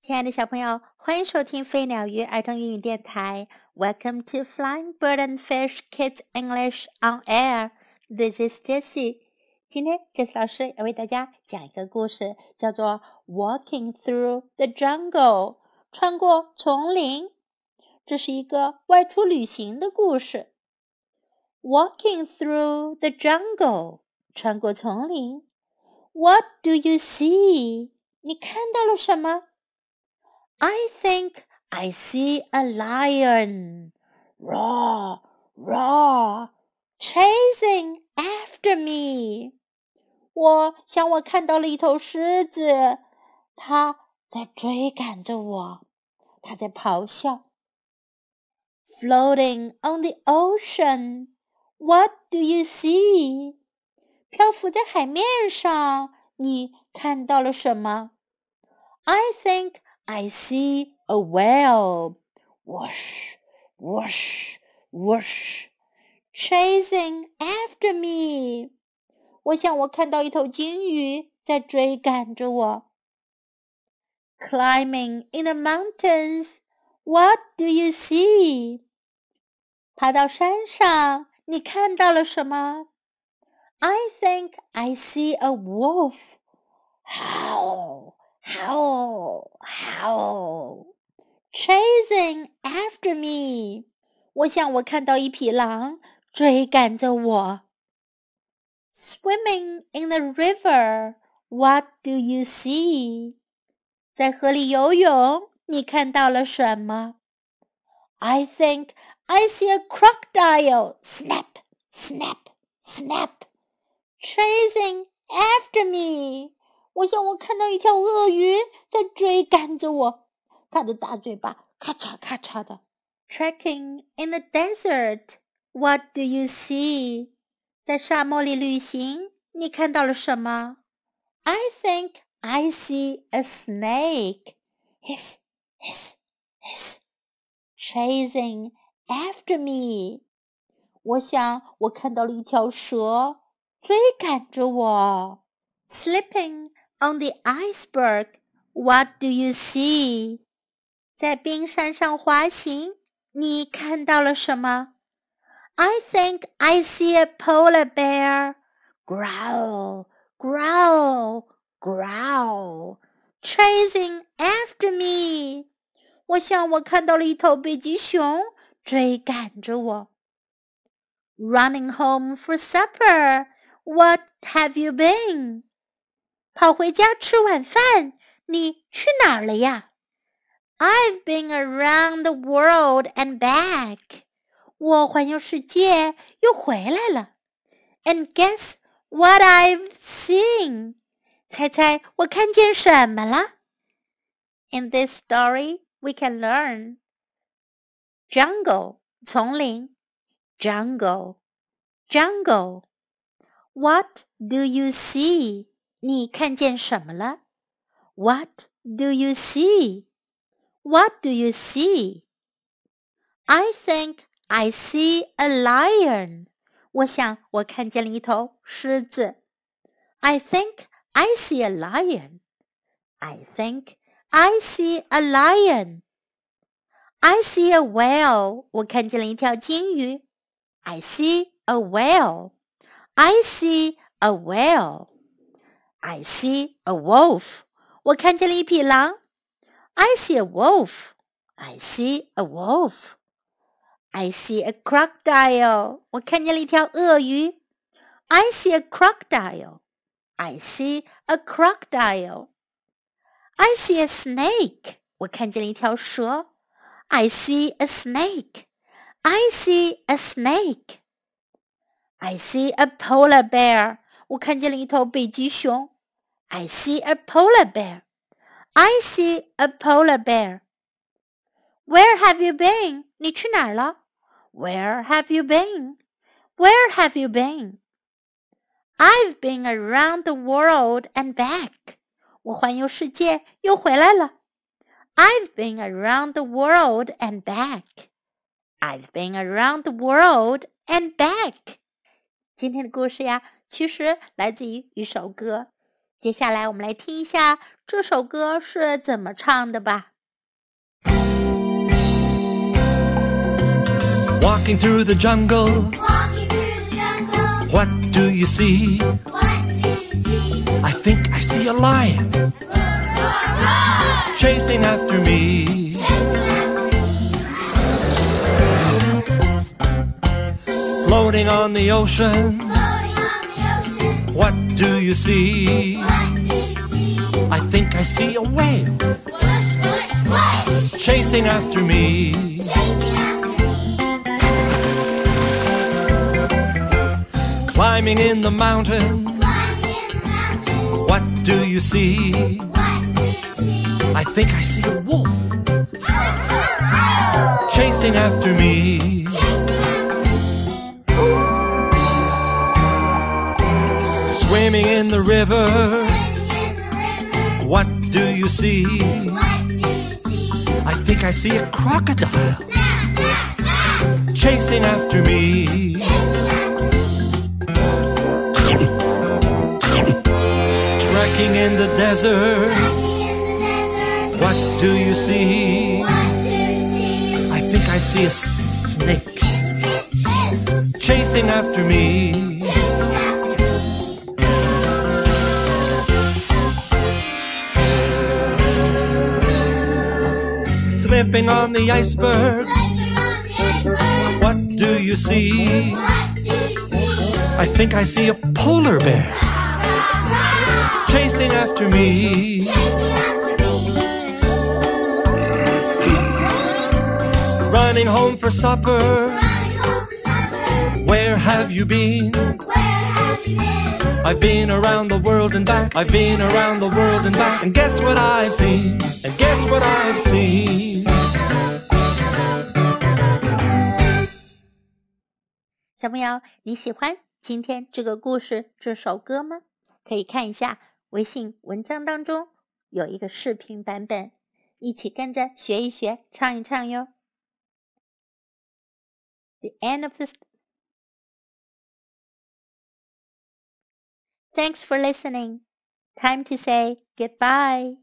亲爱的小朋友，欢迎收听飞鸟鱼儿童英语电台。Welcome to Flying Bird and Fish Kids English on Air. This is Jessie. 今天，Jessie 老师要为大家讲一个故事，叫做《Walking Through the Jungle》，穿过丛林。这是一个外出旅行的故事。Walking through the jungle，穿过丛林。What do you see？你看到了什么 ？I think I see a lion. Roar, roar, chasing after me. 我想我看到了一头狮子，它在追赶着我，它在咆哮。Floating on the ocean, what do you see? 漂浮在海面上，你看到了什么？I think I see a whale. Whoosh, whoosh, whoosh, chasing after me. 我想我看到一头鲸鱼在追赶着我。Climbing in the mountains, what do you see? 爬到山上，你看到了什么？I think I see a wolf. Howl, howl, howl, chasing after me. 我想我看到一匹狼追赶着我。Swimming in the river, what do you see? 在河里游泳，你看到了什么？I think I see a crocodile. Snap, snap, snap, chasing after me. 我想我看到一条鳄鱼在追赶着我，它的大嘴巴咔嚓咔嚓的。Trekking in the desert, what do you see？在沙漠里旅行，你看到了什么？I think I see a snake. Hiss, hiss, hiss, chasing after me. 我想我看到了一条蛇追赶着我。Slipping on the iceberg, what do you see? 在冰山上滑行，你看到了什么？I think I see a polar bear. Growl, growl, growl, chasing after me. 我想我看到了一头北极熊追赶着我。Running home for supper. What have you been? 跑回家吃晚饭，你去哪儿了呀？I've been around the world and back. 我环游世界又回来了。And guess what I've seen? 猜猜我看见什么了？In this story, we can learn jungle 丛林，jungle jungle. What do you see? 你看见什么了？What do you see? What do you see? I think I see a lion. 我想我看见了一头狮子。I think I see a lion. I think I see a lion. I see a whale. 我看见了一条金鱼。I see a whale. I see a whale. I see a wolf. 我看见了一匹狼。I see a wolf. I see a wolf. I see a crocodile. 我看见了一条鳄鱼。I see a crocodile. I see a crocodile. I see a snake. 我看见了一条蛇。I see a snake. I see a snake. I see a polar bear. 我看见了一头北极熊。 I see a polar bear. I see a polar bear. Where have you been? 你去哪儿了？Where have you been? Where have you been? I've been around the world and back. 我环游世界又回来了。I've been around the world and back. I've been around the world and back. 今天的故事呀，其实来自于一首歌。 接下来我们来听一下 这首歌是怎么唱的吧。Walking through the jungle, Walking through the jungle, what do you see? what do you see? I think I see a lion chasing after me. Floating on the ocean, Floating on the ocean, what do you see? do you see? I think I see a whale Whoosh, whoosh, whoosh, chasing after me. chasing after me. Climbing in the mountain, Climbing in the mountain, what do you see? what do you see? I think I see a wolf chasing after me. Chasing after Swimming in the river, what do you see? I think I see a crocodile chasing after me. Trekking in the desert, what do you see? I think I see a snake chasing after me. Slipping on the iceberg, what do you see? I think I see a polar bear chasing after me. Running home for supper, where have you been? I've been around the world and back. I've been around the world and back. And guess what I've seen? And guess what I've seen? 小朋友，你喜欢今天这个故事这首歌吗？可以看一下微信文章当中有一个视频版本，一起跟着学一学，唱一唱哟。The end of this. Thanks for listening. Time to say goodbye.